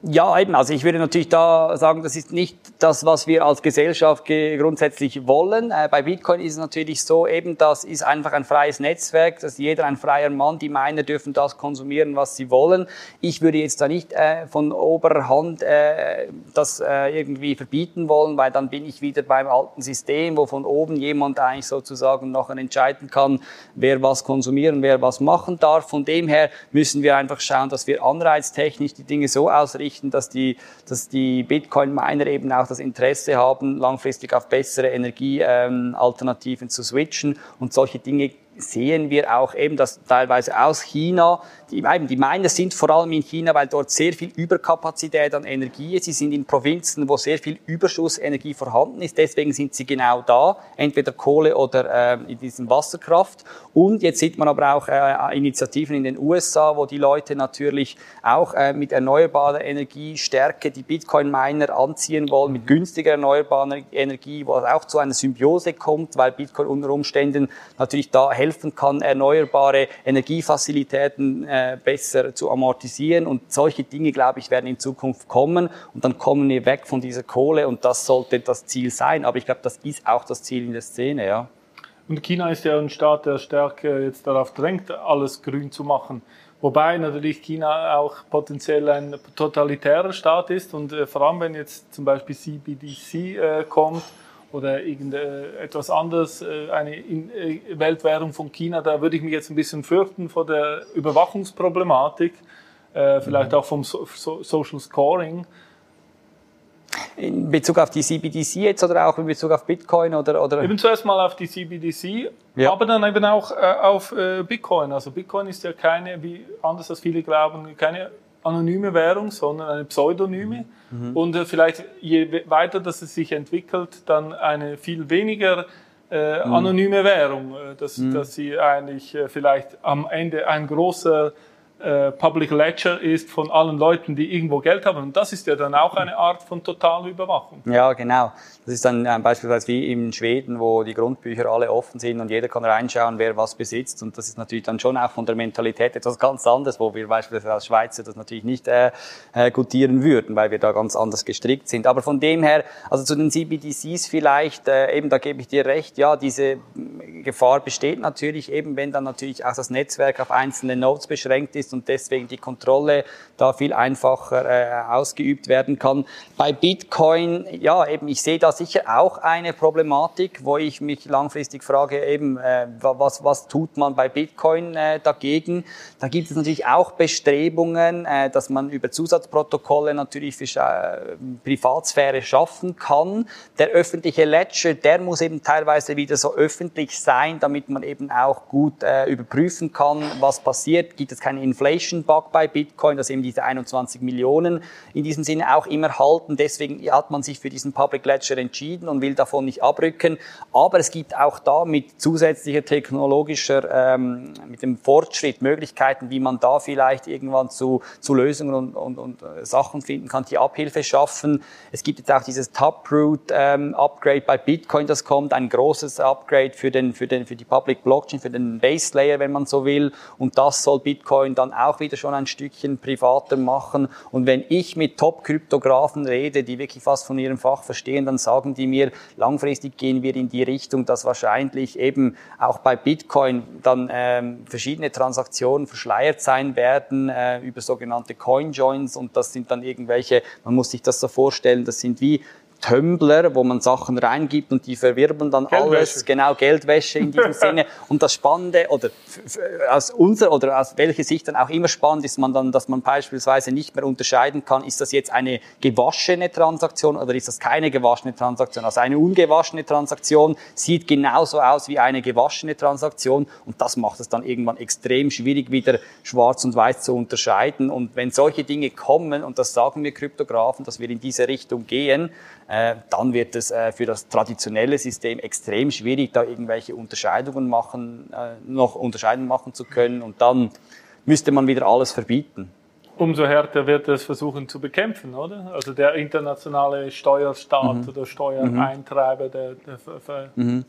Ja, eben. Also ich würde natürlich da sagen, das ist nicht das, was wir als Gesellschaft grundsätzlich wollen. Äh, bei Bitcoin ist es natürlich so, eben das ist einfach ein freies Netzwerk, dass jeder ein freier Mann, die Miner dürfen das konsumieren, was sie wollen. Ich würde jetzt da nicht äh, von Oberhand äh, das äh, irgendwie verbieten wollen, weil dann bin ich wieder beim alten System, wo von oben jemand eigentlich sozusagen noch entscheiden kann, wer was konsumieren, wer was machen darf. Von dem her müssen wir einfach schauen, dass wir anreiztechnisch die Dinge so ausrichten, berichten, dass die, dass die Bitcoin-Miner eben auch das Interesse haben, langfristig auf bessere Energiealternativen zu switchen und solche Dinge sehen wir auch eben, dass teilweise aus China die, eben, die Miner sind vor allem in China, weil dort sehr viel Überkapazität an Energie ist. Sie sind in Provinzen, wo sehr viel Überschussenergie vorhanden ist. Deswegen sind sie genau da, entweder Kohle oder äh, in diesem Wasserkraft. Und jetzt sieht man aber auch äh, Initiativen in den USA, wo die Leute natürlich auch äh, mit erneuerbarer Energie stärker die Bitcoin-Miner anziehen wollen, mit günstiger erneuerbarer Energie, wo es auch zu einer Symbiose kommt, weil Bitcoin unter Umständen natürlich da helfen kann, erneuerbare Energiefazilitäten äh, besser zu amortisieren. Und solche Dinge, glaube ich, werden in Zukunft kommen. Und dann kommen wir weg von dieser Kohle und das sollte das Ziel sein. Aber ich glaube, das ist auch das Ziel in der Szene, ja. Und China ist ja ein Staat, der stärker jetzt darauf drängt, alles grün zu machen. Wobei natürlich China auch potenziell ein totalitärer Staat ist und äh, vor allem wenn jetzt zum Beispiel CBDC äh, kommt, oder irgendetwas anderes, äh, eine äh, Weltwährung von China, da würde ich mich jetzt ein bisschen fürchten vor der Überwachungsproblematik, äh, vielleicht mhm. auch vom Social Scoring. In Bezug auf die CBDC jetzt oder auch in Bezug auf Bitcoin oder, oder? Eben zuerst mal auf die CBDC, ja. aber dann eben auch auf Bitcoin. Also Bitcoin ist ja keine, wie anders als viele glauben, keine anonyme Währung, sondern eine pseudonyme. Mhm. Und äh, vielleicht je weiter das es sich entwickelt, dann eine viel weniger äh, mhm. anonyme Währung, äh, dass, mhm. dass sie eigentlich äh, vielleicht am Ende ein großer äh, Public Ledger ist von allen Leuten, die irgendwo Geld haben. Und das ist ja dann auch eine Art von totaler Überwachung. Ja, genau. Das ist dann äh, beispielsweise wie in Schweden, wo die Grundbücher alle offen sind und jeder kann reinschauen, wer was besitzt. Und das ist natürlich dann schon auch von der Mentalität etwas ganz anderes, wo wir beispielsweise als Schweizer das natürlich nicht äh, äh, gutieren würden, weil wir da ganz anders gestrickt sind. Aber von dem her, also zu den CBDCs vielleicht, äh, eben da gebe ich dir recht, ja, diese Gefahr besteht natürlich eben, wenn dann natürlich auch das Netzwerk auf einzelne Nodes beschränkt ist und deswegen die Kontrolle da viel einfacher äh, ausgeübt werden kann. Bei Bitcoin, ja, eben, ich sehe da sicher auch eine Problematik, wo ich mich langfristig frage, eben, äh, was, was tut man bei Bitcoin äh, dagegen? Da gibt es natürlich auch Bestrebungen, äh, dass man über Zusatzprotokolle natürlich für äh, Privatsphäre schaffen kann. Der öffentliche Ledger, der muss eben teilweise wieder so öffentlich sein, damit man eben auch gut äh, überprüfen kann, was passiert. Gibt es keine Inflation-Bug bei Bitcoin, dass eben diese 21 Millionen in diesem Sinne auch immer halten. Deswegen hat man sich für diesen Public Ledger entschieden und will davon nicht abrücken. Aber es gibt auch da mit zusätzlicher technologischer, ähm, mit dem Fortschritt Möglichkeiten, wie man da vielleicht irgendwann zu, zu Lösungen und, und, und äh, Sachen finden kann, die Abhilfe schaffen. Es gibt jetzt auch dieses Taproot ähm, Upgrade bei Bitcoin, das kommt, ein großes Upgrade für den, für den, für die Public Blockchain, für den Base Layer, wenn man so will. Und das soll Bitcoin dann auch wieder schon ein Stückchen privater machen. Und wenn ich mit Top-Kryptografen rede, die wirklich was von ihrem Fach verstehen, dann sagen die mir, langfristig gehen wir in die Richtung, dass wahrscheinlich eben auch bei Bitcoin dann ähm, verschiedene Transaktionen verschleiert sein werden äh, über sogenannte Coin-Joins und das sind dann irgendwelche, man muss sich das so vorstellen, das sind wie Tumbler, wo man Sachen reingibt und die verwirbeln dann Geldwäsche. alles, genau Geldwäsche in diesem Sinne. Und das Spannende oder aus unserer oder aus welcher Sicht dann auch immer spannend ist man dann, dass man beispielsweise nicht mehr unterscheiden kann, ist das jetzt eine gewaschene Transaktion oder ist das keine gewaschene Transaktion. Also eine ungewaschene Transaktion sieht genauso aus wie eine gewaschene Transaktion und das macht es dann irgendwann extrem schwierig, wieder schwarz und weiß zu unterscheiden. Und wenn solche Dinge kommen, und das sagen wir Kryptografen, dass wir in diese Richtung gehen, äh, dann wird es äh, für das traditionelle System extrem schwierig, da irgendwelche Unterscheidungen machen, äh, noch Unterscheidungen machen zu können und dann müsste man wieder alles verbieten. Umso härter wird es versuchen zu bekämpfen, oder? Also der internationale Steuerstaat mhm. oder Steuereintreiber, der, der, der mhm.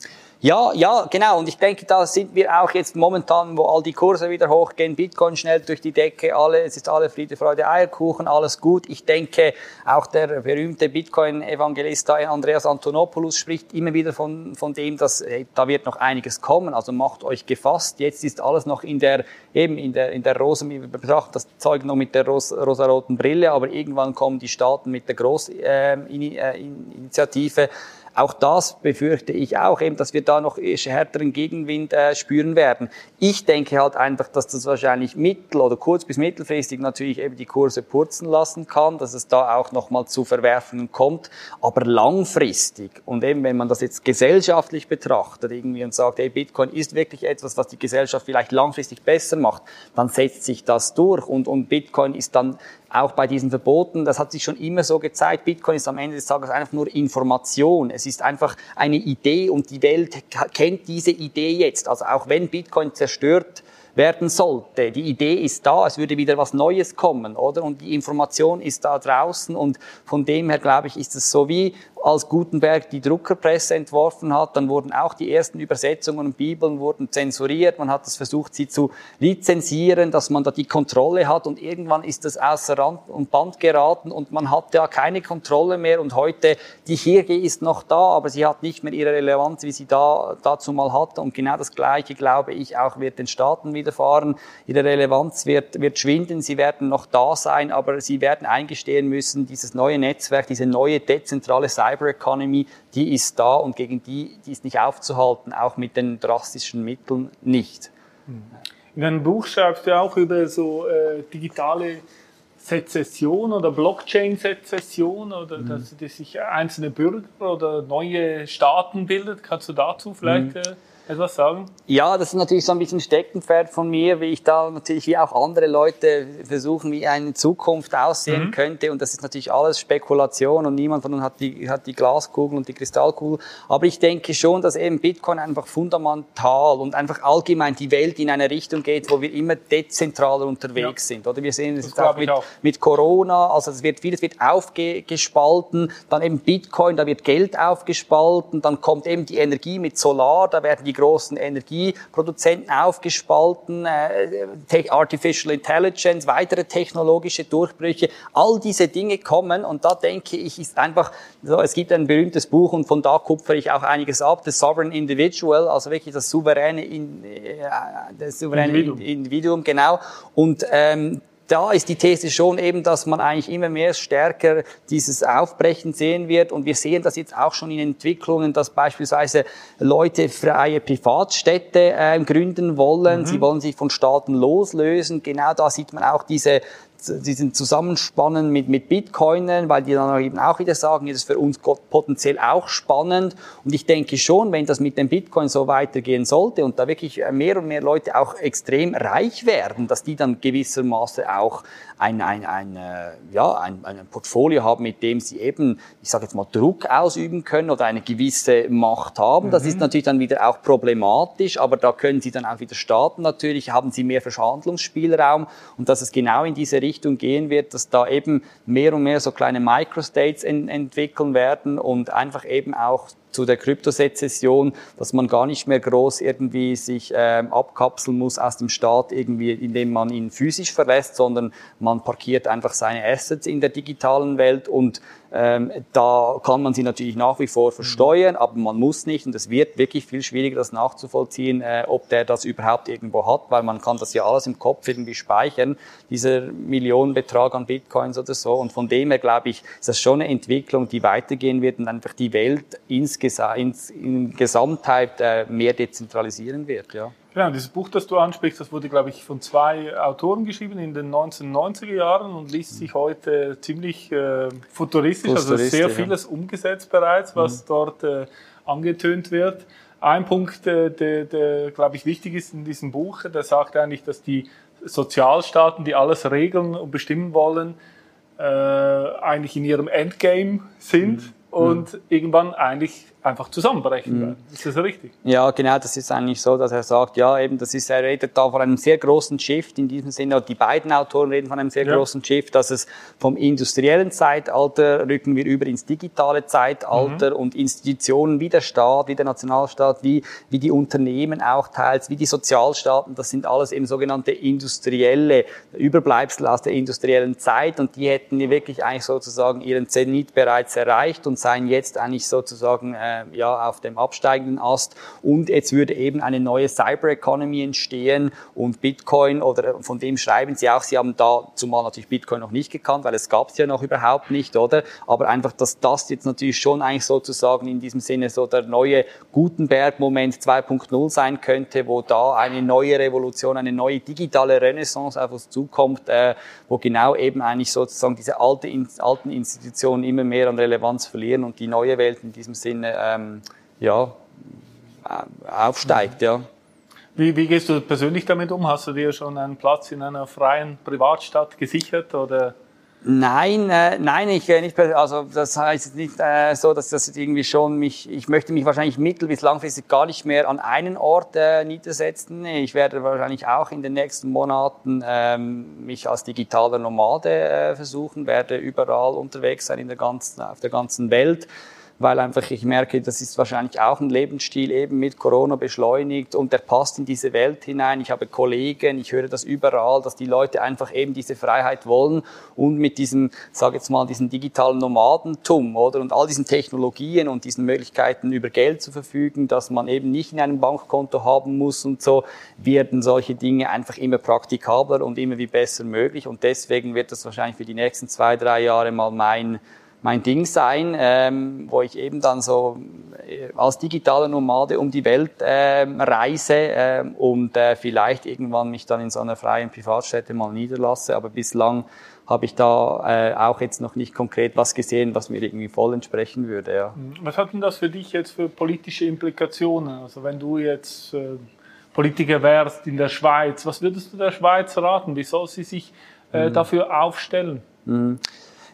Ja, ja, genau. Und ich denke, da sind wir auch jetzt momentan, wo all die Kurse wieder hochgehen, Bitcoin schnell durch die Decke, alle, es ist alle Friede, Freude, Eierkuchen, alles gut. Ich denke, auch der berühmte Bitcoin-Evangelist Andreas Antonopoulos spricht immer wieder von, von dem, dass hey, da wird noch einiges kommen. Also macht euch gefasst. Jetzt ist alles noch in der, eben in der, in der Rosen, wir betrachten das Zeug noch mit der ros rosaroten Brille, aber irgendwann kommen die Staaten mit der Großinitiative. Ähm, äh, Initiative auch das befürchte ich auch, eben, dass wir da noch härteren Gegenwind äh, spüren werden. Ich denke halt einfach, dass das wahrscheinlich mittel- oder kurz- bis mittelfristig natürlich eben die Kurse purzen lassen kann, dass es da auch nochmal zu Verwerfungen kommt. Aber langfristig und eben wenn man das jetzt gesellschaftlich betrachtet irgendwie und sagt, hey, Bitcoin ist wirklich etwas, was die Gesellschaft vielleicht langfristig besser macht, dann setzt sich das durch und, und Bitcoin ist dann auch bei diesen Verboten, das hat sich schon immer so gezeigt, Bitcoin ist am Ende des Tages einfach nur Information. Es ist einfach eine Idee und die Welt kennt diese Idee jetzt. Also auch wenn Bitcoin zerstört werden sollte. Die Idee ist da, es würde wieder was Neues kommen, oder? Und die Information ist da draußen und von dem her glaube ich, ist es so wie als Gutenberg die Druckerpresse entworfen hat, dann wurden auch die ersten Übersetzungen und Bibeln wurden zensuriert. Man hat es versucht, sie zu lizenzieren, dass man da die Kontrolle hat und irgendwann ist das außer Rand und Band geraten und man hat ja keine Kontrolle mehr und heute die Kirche ist noch da, aber sie hat nicht mehr ihre Relevanz, wie sie da dazu mal hatte und genau das Gleiche glaube ich auch wird den Staaten widerfahren. Ihre Relevanz wird, wird schwinden, sie werden noch da sein, aber sie werden eingestehen müssen, dieses neue Netzwerk, diese neue dezentrale Cyber Cyber Economy, die ist da und gegen die, die ist nicht aufzuhalten, auch mit den drastischen Mitteln nicht. In deinem Buch schreibst du auch über so äh, digitale Sezession oder Blockchain-Sezession oder mhm. dass, dass sich einzelne Bürger oder neue Staaten bildet. Kannst du dazu vielleicht mhm. äh, etwas sagen? Ja, das ist natürlich so ein bisschen Steckenpferd von mir, wie ich da natürlich wie auch andere Leute versuchen, wie eine Zukunft aussehen mhm. könnte. Und das ist natürlich alles Spekulation und niemand von uns hat die, hat die Glaskugel und die Kristallkugel. Aber ich denke schon, dass eben Bitcoin einfach fundamental und einfach allgemein die Welt in eine Richtung geht, wo wir immer dezentraler unterwegs ja. sind. Oder wir sehen es jetzt auch mit, auch mit Corona. Also es wird vieles wird aufgespalten. Dann eben Bitcoin, da wird Geld aufgespalten. Dann kommt eben die Energie mit Solar, da werden die großen Energieproduzenten aufgespalten, äh, Artificial Intelligence, weitere technologische Durchbrüche, all diese Dinge kommen und da denke ich, ist einfach, so, es gibt ein berühmtes Buch und von da kupfere ich auch einiges ab, The Sovereign Individual, also wirklich das souveräne, in, äh, das souveräne Individuum. Individuum, genau. Und ähm, da ist die These schon eben, dass man eigentlich immer mehr stärker dieses Aufbrechen sehen wird. Und wir sehen das jetzt auch schon in Entwicklungen, dass beispielsweise Leute freie Privatstädte äh, gründen wollen. Mhm. Sie wollen sich von Staaten loslösen. Genau da sieht man auch diese diesen Zusammenspannen mit, mit Bitcoinern, weil die dann eben auch wieder sagen, das ist für uns potenziell auch spannend. Und ich denke schon, wenn das mit dem Bitcoin so weitergehen sollte und da wirklich mehr und mehr Leute auch extrem reich werden, dass die dann gewissermaßen auch ein, ein, ein, äh, ja, ein, ein Portfolio haben, mit dem sie eben, ich sage jetzt mal, Druck ausüben können oder eine gewisse Macht haben. Mhm. Das ist mhm. natürlich dann wieder auch problematisch, aber da können sie dann auch wieder starten. Natürlich haben sie mehr Verhandlungsspielraum und dass es genau in diese Richtung gehen wird, dass da eben mehr und mehr so kleine Microstates en entwickeln werden und einfach eben auch zu der Kryptosezession, dass man gar nicht mehr groß irgendwie sich ähm, abkapseln muss aus dem Staat, irgendwie, indem man ihn physisch verlässt, sondern man parkiert einfach seine Assets in der digitalen Welt und ähm, da kann man sie natürlich nach wie vor versteuern, aber man muss nicht und es wird wirklich viel schwieriger, das nachzuvollziehen, äh, ob der das überhaupt irgendwo hat, weil man kann das ja alles im Kopf irgendwie speichern, dieser Millionenbetrag an Bitcoins oder so. Und von dem her glaube ich, ist das schon eine Entwicklung, die weitergehen wird und einfach die Welt insgesamt, in Gesamtheit äh, mehr dezentralisieren wird. Ja. Genau, dieses Buch, das du ansprichst, das wurde, glaube ich, von zwei Autoren geschrieben in den 1990er Jahren und liest sich heute ziemlich äh, futuristisch, also sehr vieles ja. umgesetzt bereits, was mhm. dort äh, angetönt wird. Ein Punkt, äh, der, der, glaube ich, wichtig ist in diesem Buch, der sagt eigentlich, dass die Sozialstaaten, die alles regeln und bestimmen wollen, äh, eigentlich in ihrem Endgame sind mhm. und mhm. irgendwann eigentlich einfach zusammenbrechen mhm. werden. Ist das richtig? Ja, genau, das ist eigentlich so, dass er sagt, ja, eben, das ist, er redet da von einem sehr großen Shift in diesem Sinne, die beiden Autoren reden von einem sehr ja. großen Shift, dass es vom industriellen Zeitalter rücken wir über ins digitale Zeitalter mhm. und Institutionen wie der Staat, wie der Nationalstaat, wie, wie die Unternehmen auch teils, wie die Sozialstaaten, das sind alles eben sogenannte industrielle Überbleibsel aus der industriellen Zeit und die hätten wirklich eigentlich sozusagen ihren Zenit bereits erreicht und seien jetzt eigentlich sozusagen äh, äh, ja, auf dem absteigenden Ast. Und jetzt würde eben eine neue Cyber Economy entstehen und Bitcoin oder von dem schreiben Sie auch, Sie haben da zumal natürlich Bitcoin noch nicht gekannt, weil es gab es ja noch überhaupt nicht, oder? Aber einfach, dass das jetzt natürlich schon eigentlich sozusagen in diesem Sinne so der neue Gutenberg-Moment 2.0 sein könnte, wo da eine neue Revolution, eine neue digitale Renaissance auf uns zukommt, äh, wo genau eben eigentlich sozusagen diese alte, alten Institutionen immer mehr an Relevanz verlieren und die neue Welt in diesem Sinne ähm, ja, äh, aufsteigt. Ja. Wie, wie gehst du persönlich damit um? Hast du dir schon einen Platz in einer freien Privatstadt gesichert oder Nein, äh, nein, ich äh, nicht. Also das heißt nicht äh, so, dass das irgendwie schon mich. Ich möchte mich wahrscheinlich mittel- bis langfristig gar nicht mehr an einen Ort äh, niedersetzen. Ich werde wahrscheinlich auch in den nächsten Monaten ähm, mich als digitaler Nomade äh, versuchen, werde überall unterwegs sein in der ganzen, auf der ganzen Welt weil einfach ich merke, das ist wahrscheinlich auch ein Lebensstil eben mit Corona beschleunigt und der passt in diese Welt hinein. Ich habe Kollegen, ich höre das überall, dass die Leute einfach eben diese Freiheit wollen und mit diesem, sage jetzt mal, diesen digitalen Nomadentum oder und all diesen Technologien und diesen Möglichkeiten über Geld zu verfügen, dass man eben nicht in einem Bankkonto haben muss und so, werden solche Dinge einfach immer praktikabler und immer wie besser möglich und deswegen wird das wahrscheinlich für die nächsten zwei, drei Jahre mal mein mein Ding sein, ähm, wo ich eben dann so äh, als digitaler Nomade um die Welt ähm, reise ähm, und äh, vielleicht irgendwann mich dann in so einer freien Privatstätte mal niederlasse. Aber bislang habe ich da äh, auch jetzt noch nicht konkret was gesehen, was mir irgendwie voll entsprechen würde. Ja. Mhm. Was hat denn das für dich jetzt für politische Implikationen? Also wenn du jetzt äh, Politiker wärst in der Schweiz, was würdest du der Schweiz raten? Wie soll sie sich äh, mhm. dafür aufstellen? Mhm.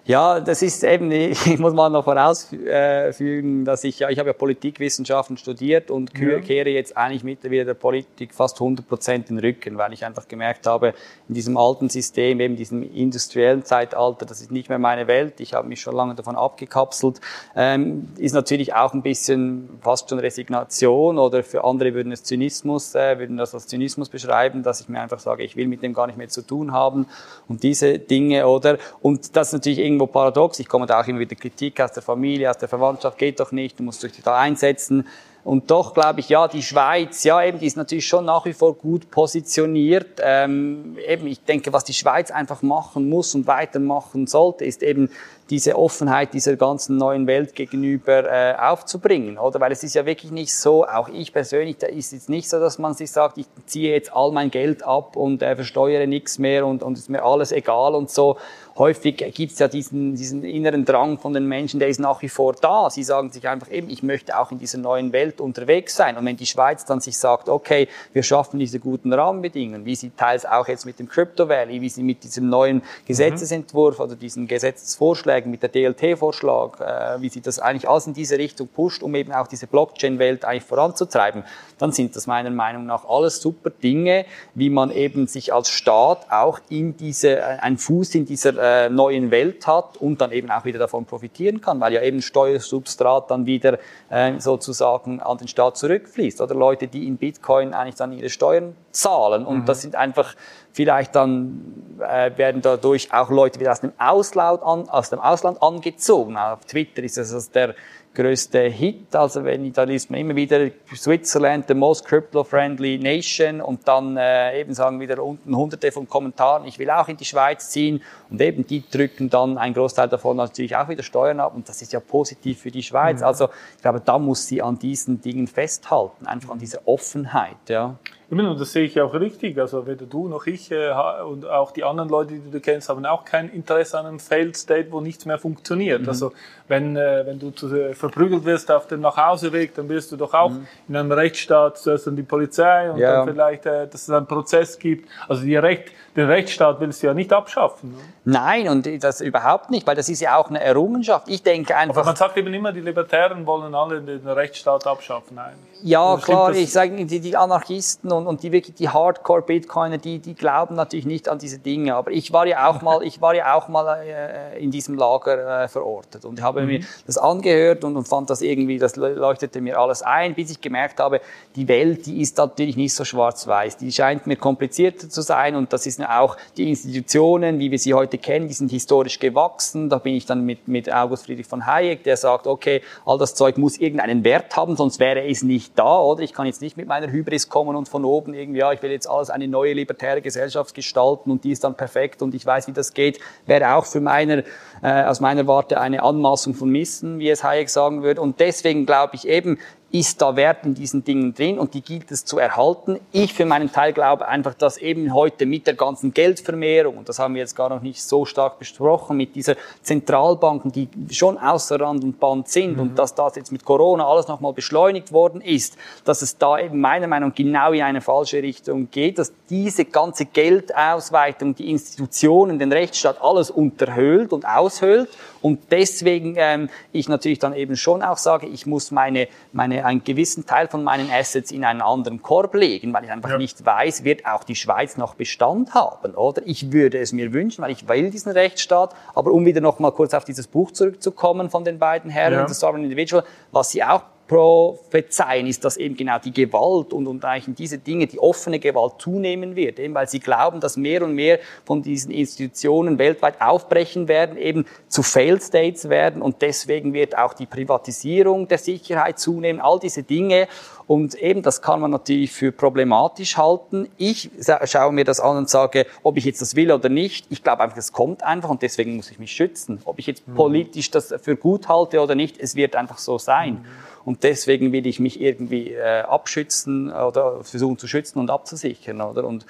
Ja, das ist eben, ich muss mal noch vorausfügen, dass ich, ja, ich habe ja Politikwissenschaften studiert und ja. kehre jetzt eigentlich mittlerweile der Politik fast 100 Prozent den Rücken, weil ich einfach gemerkt habe, in diesem alten System, eben diesem industriellen Zeitalter, das ist nicht mehr meine Welt, ich habe mich schon lange davon abgekapselt, ähm, ist natürlich auch ein bisschen fast schon Resignation oder für andere würden es Zynismus, äh, würden das als Zynismus beschreiben, dass ich mir einfach sage, ich will mit dem gar nicht mehr zu tun haben und diese Dinge, oder? Und das ist natürlich irgendwo paradox. Ich komme da auch immer wieder Kritik aus der Familie, aus der Verwandtschaft, geht doch nicht, du musst dich da einsetzen. Und doch glaube ich, ja, die Schweiz, ja, eben, die ist natürlich schon nach wie vor gut positioniert. Ähm, eben, ich denke, was die Schweiz einfach machen muss und weitermachen sollte, ist eben diese Offenheit dieser ganzen neuen Welt gegenüber äh, aufzubringen, oder? Weil es ist ja wirklich nicht so, auch ich persönlich, da ist es nicht so, dass man sich sagt, ich ziehe jetzt all mein Geld ab und äh, versteuere nichts mehr und, und ist mir alles egal und so häufig gibt es ja diesen, diesen inneren Drang von den Menschen, der ist nach wie vor da. Sie sagen sich einfach eben, ich möchte auch in dieser neuen Welt unterwegs sein. Und wenn die Schweiz dann sich sagt, okay, wir schaffen diese guten Rahmenbedingungen, wie sie teils auch jetzt mit dem Crypto Valley, wie sie mit diesem neuen Gesetzesentwurf oder diesen Gesetzesvorschlägen, mit der DLT-Vorschlag, äh, wie sie das eigentlich alles in diese Richtung pusht, um eben auch diese Blockchain-Welt eigentlich voranzutreiben, dann sind das meiner Meinung nach alles super Dinge, wie man eben sich als Staat auch in diese, äh, ein Fuß in dieser äh, neuen Welt hat und dann eben auch wieder davon profitieren kann, weil ja eben Steuersubstrat dann wieder äh, sozusagen an den Staat zurückfließt. Oder Leute, die in Bitcoin eigentlich dann ihre Steuern zahlen. Und mhm. das sind einfach vielleicht dann äh, werden dadurch auch Leute wieder aus dem Ausland, an, aus dem Ausland angezogen. Auf Twitter ist das also der größte Hit. Also wenn ich, da liest man immer wieder Switzerland, the most crypto-friendly nation und dann äh, eben sagen wieder unten hunderte von Kommentaren, ich will auch in die Schweiz ziehen und eben die drücken dann einen Großteil davon natürlich auch wieder Steuern ab und das ist ja positiv für die Schweiz. Mhm. Also ich glaube, da muss sie an diesen Dingen festhalten, einfach an dieser Offenheit. Ja. Und das sehe ich auch richtig. Also weder du noch ich äh, und auch die anderen Leute, die du kennst, haben auch kein Interesse an einem Failed State, wo nichts mehr funktioniert. Mhm. Also wenn, äh, wenn du zu, äh, verprügelt wirst auf dem Nachhauseweg, dann wirst du doch auch mhm. in einem Rechtsstaat zuerst dann die Polizei und ja. dann vielleicht, äh, dass es einen Prozess gibt. Also Recht, den Rechtsstaat willst du ja nicht abschaffen. Ne? Nein, und das überhaupt nicht, weil das ist ja auch eine Errungenschaft. Ich denke einfach. Aber man sagt eben immer, die Libertären wollen alle den Rechtsstaat abschaffen eigentlich. Ja, klar, ich sage, die, die Anarchisten und, und die wirklich die Hardcore-Bitcoiner, die, die glauben natürlich nicht an diese Dinge. Aber ich war ja auch mal, ich war ja auch mal äh, in diesem Lager äh, verortet und ich habe mhm. mir das angehört und, und fand das irgendwie, das leuchtete mir alles ein, bis ich gemerkt habe, die Welt, die ist natürlich nicht so schwarz-weiß. Die scheint mir komplizierter zu sein und das ist auch die Institutionen, wie wir sie heute kennen, die sind historisch gewachsen. Da bin ich dann mit, mit August Friedrich von Hayek, der sagt, okay, all das Zeug muss irgendeinen Wert haben, sonst wäre es nicht nicht da, oder? Ich kann jetzt nicht mit meiner Hybris kommen und von oben irgendwie, ja, ich will jetzt alles eine neue libertäre Gesellschaft gestalten und die ist dann perfekt und ich weiß, wie das geht. Wäre auch für meiner, äh, aus meiner Warte eine Anmaßung von Missen, wie es Hayek sagen würde. Und deswegen glaube ich eben, ist da Wert in diesen Dingen drin und die gilt es zu erhalten. Ich für meinen Teil glaube einfach, dass eben heute mit der ganzen Geldvermehrung, und das haben wir jetzt gar noch nicht so stark besprochen, mit dieser Zentralbanken, die schon außer Rand und Band sind mhm. und dass das jetzt mit Corona alles nochmal beschleunigt worden ist, dass es da eben meiner Meinung nach genau in eine falsche Richtung geht, dass diese ganze Geldausweitung, die Institutionen, den Rechtsstaat alles unterhöhlt und aushöhlt und deswegen ähm, ich natürlich dann eben schon auch sage, ich muss meine, meine, einen gewissen Teil von meinen Assets in einen anderen Korb legen, weil ich einfach ja. nicht weiß, wird auch die Schweiz noch Bestand haben, oder? Ich würde es mir wünschen, weil ich will diesen Rechtsstaat, aber um wieder noch mal kurz auf dieses Buch zurückzukommen von den beiden Herren, ja. The Sovereign Individual, was sie auch prophezeien, ist, dass eben genau die Gewalt und, und eigentlich diese Dinge, die offene Gewalt zunehmen wird, eben weil sie glauben, dass mehr und mehr von diesen Institutionen weltweit aufbrechen werden, eben zu Failed States werden und deswegen wird auch die Privatisierung der Sicherheit zunehmen, all diese Dinge. Und eben, das kann man natürlich für problematisch halten. Ich schaue mir das an und sage, ob ich jetzt das will oder nicht. Ich glaube einfach, es kommt einfach und deswegen muss ich mich schützen. Ob ich jetzt mhm. politisch das für gut halte oder nicht, es wird einfach so sein. Mhm. Und deswegen will ich mich irgendwie äh, abschützen oder versuchen zu schützen und abzusichern, oder? Und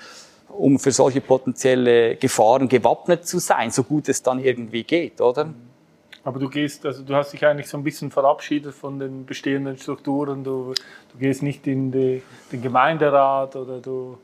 um für solche potenzielle Gefahren gewappnet zu sein, so gut es dann irgendwie geht, oder? Aber du gehst, also du hast dich eigentlich so ein bisschen verabschiedet von den bestehenden Strukturen. Du, du gehst nicht in die, den Gemeinderat oder du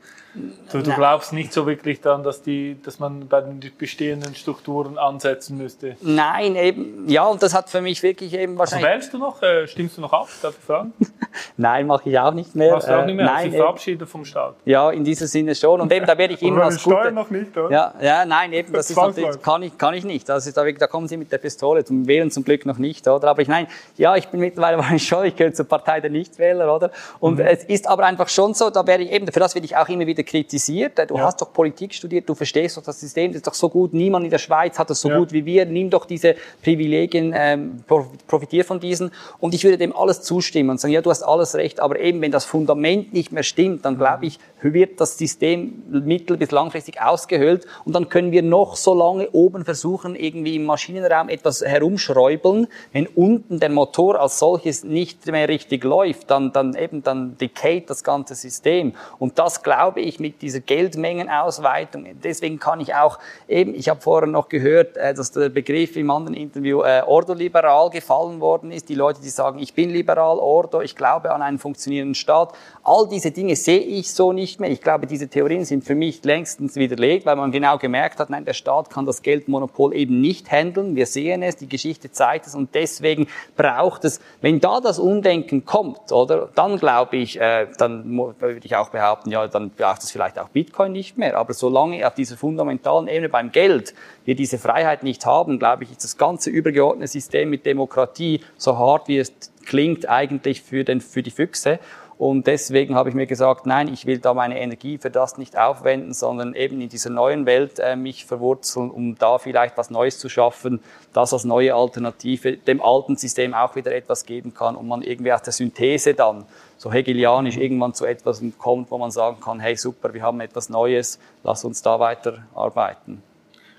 Du, du glaubst nicht so wirklich daran, dass, die, dass man bei den bestehenden Strukturen ansetzen müsste? Nein, eben, ja, und das hat für mich wirklich eben wahrscheinlich... Also wählst du noch, äh, stimmst du noch ab, darf ich fragen? Nein, mache ich auch nicht mehr. Machst du auch nicht mehr? Äh, nein, verabschiedet vom Staat? Ja, in diesem Sinne schon. Und eben, da werde ich immer als gute... Steuern noch nicht, oder? Ja, ja nein, eben, das, das ist natürlich, kann ich, kann ich nicht. Ist, da, da kommen Sie mit der Pistole, zum Wählen zum Glück noch nicht, oder? Aber ich, nein, ja, ich bin mittlerweile schon, ich gehöre zur Partei der Nichtwähler, oder? Und mhm. es ist aber einfach schon so, da werde ich eben, für das werde ich auch immer wieder kritisiert, du ja. hast doch Politik studiert, du verstehst doch das System, das ist doch so gut, niemand in der Schweiz hat das so ja. gut wie wir, nimm doch diese Privilegien, ähm, profitier von diesen. Und ich würde dem alles zustimmen und sagen, ja, du hast alles recht, aber eben, wenn das Fundament nicht mehr stimmt, dann glaube ich, wird das System mittel- bis langfristig ausgehöhlt und dann können wir noch so lange oben versuchen, irgendwie im Maschinenraum etwas herumschräubeln. Wenn unten der Motor als solches nicht mehr richtig läuft, dann, dann eben, dann decayt das ganze System. Und das glaube ich mit dieser Geldmengenausweitung. Deswegen kann ich auch eben, ich habe vorher noch gehört, äh, dass der Begriff im anderen Interview äh, ordoliberal gefallen worden ist. Die Leute, die sagen, ich bin liberal, ordo, ich glaube an einen funktionierenden Staat. All diese Dinge sehe ich so nicht mehr. Ich glaube, diese Theorien sind für mich längstens widerlegt, weil man genau gemerkt hat, nein, der Staat kann das Geldmonopol eben nicht handeln. Wir sehen es, die Geschichte zeigt es und deswegen braucht es, wenn da das Umdenken kommt, oder, dann glaube ich, äh, dann würde ich auch behaupten, ja, dann braucht es vielleicht auch Bitcoin nicht mehr. Aber solange auf dieser fundamentalen Ebene beim Geld wir diese Freiheit nicht haben, glaube ich, ist das ganze übergeordnete System mit Demokratie so hart, wie es klingt, eigentlich für, den, für die Füchse. Und deswegen habe ich mir gesagt, nein, ich will da meine Energie für das nicht aufwenden, sondern eben in dieser neuen Welt äh, mich verwurzeln, um da vielleicht was Neues zu schaffen, das als neue Alternative dem alten System auch wieder etwas geben kann und man irgendwie aus der Synthese dann so hegelianisch irgendwann zu etwas kommt, wo man sagen kann, hey super, wir haben etwas Neues, lass uns da weiterarbeiten.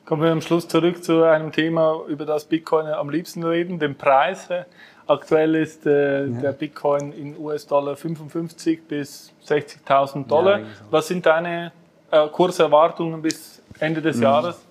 Kommen wir am Schluss zurück zu einem Thema, über das Bitcoin am liebsten reden, den Preis. Aktuell ist äh, ja. der Bitcoin in US-Dollar 55 bis 60.000 Dollar. Ja, Was sind deine äh, Kurserwartungen bis Ende des mhm. Jahres?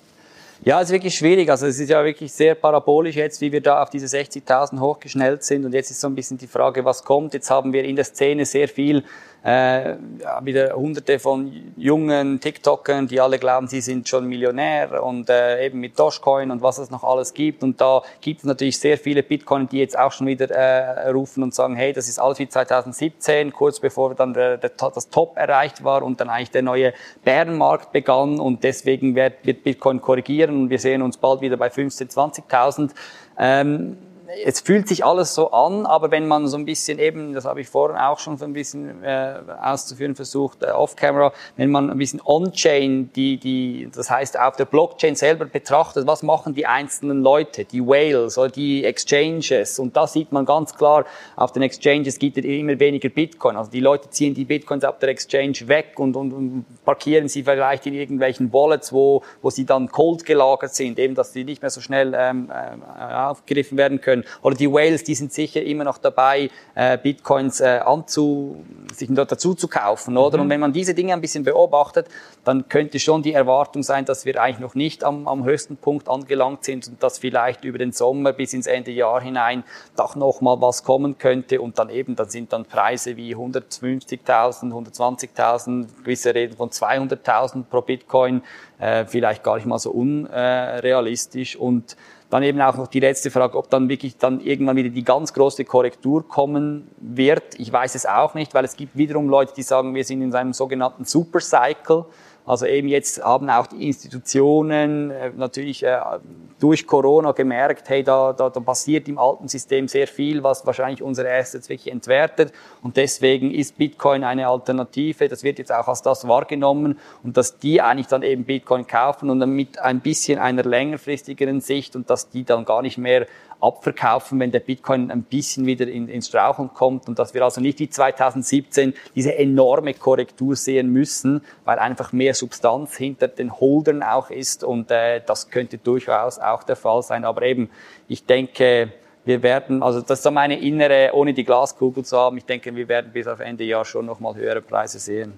Ja, es ist wirklich schwierig. Also es ist ja wirklich sehr parabolisch jetzt, wie wir da auf diese 60.000 hochgeschnellt sind. Und jetzt ist so ein bisschen die Frage, was kommt. Jetzt haben wir in der Szene sehr viel äh, wieder hunderte von jungen TikTokern, die alle glauben, sie sind schon Millionär und äh, eben mit Dogecoin und was es noch alles gibt. Und da gibt es natürlich sehr viele Bitcoin, die jetzt auch schon wieder äh, rufen und sagen, hey, das ist alles wie 2017, kurz bevor dann der, der, das Top erreicht war und dann eigentlich der neue Bärenmarkt begann und deswegen wird, wird Bitcoin korrigieren und wir sehen uns bald wieder bei 15.000, 20.000. Ähm, es fühlt sich alles so an, aber wenn man so ein bisschen eben, das habe ich vorhin auch schon so ein bisschen äh, auszuführen versucht, äh, off-camera, wenn man ein bisschen on-chain, die, die, das heißt auf der Blockchain selber betrachtet, was machen die einzelnen Leute, die Whales oder die Exchanges? Und da sieht man ganz klar, auf den Exchanges gibt es immer weniger Bitcoin, also die Leute ziehen die Bitcoins auf der Exchange weg und, und, und parkieren sie vielleicht in irgendwelchen Wallets, wo, wo sie dann cold gelagert sind, eben, dass sie nicht mehr so schnell ähm, äh, aufgegriffen werden können können. Oder die Whales, die sind sicher immer noch dabei, äh, Bitcoins äh, anzu, sich dort dazu zu kaufen, oder? Mhm. Und wenn man diese Dinge ein bisschen beobachtet, dann könnte schon die Erwartung sein, dass wir eigentlich noch nicht am, am höchsten Punkt angelangt sind und dass vielleicht über den Sommer bis ins Ende Jahr hinein doch noch mal was kommen könnte und dann eben, dann sind dann Preise wie 150.000, 120.000, gewisse reden von 200.000 pro Bitcoin, äh, vielleicht gar nicht mal so unrealistisch und dann eben auch noch die letzte Frage, ob dann wirklich dann irgendwann wieder die ganz große Korrektur kommen wird. Ich weiß es auch nicht, weil es gibt wiederum Leute, die sagen, wir sind in einem sogenannten Supercycle. Also eben jetzt haben auch die Institutionen äh, natürlich äh, durch Corona gemerkt, hey, da, da, da passiert im alten System sehr viel, was wahrscheinlich unsere Assets wirklich entwertet. Und deswegen ist Bitcoin eine Alternative. Das wird jetzt auch als das wahrgenommen und dass die eigentlich dann eben Bitcoin kaufen und dann mit ein bisschen einer längerfristigeren Sicht und dass die dann gar nicht mehr abverkaufen, wenn der Bitcoin ein bisschen wieder in, ins Straucheln kommt und dass wir also nicht wie 2017 diese enorme Korrektur sehen müssen, weil einfach mehr Substanz hinter den Holdern auch ist und äh, das könnte durchaus auch der Fall sein. Aber eben, ich denke, wir werden, also das ist so meine innere, ohne die Glaskugel zu haben, ich denke, wir werden bis auf Ende Jahr schon nochmal höhere Preise sehen.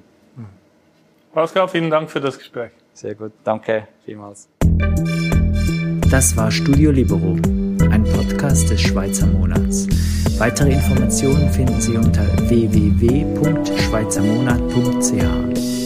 Pascal, vielen Dank für das Gespräch. Sehr gut, danke vielmals. Das war Studio Libero Podcast des Schweizer Monats. Weitere Informationen finden Sie unter www.schweizermonat.ch.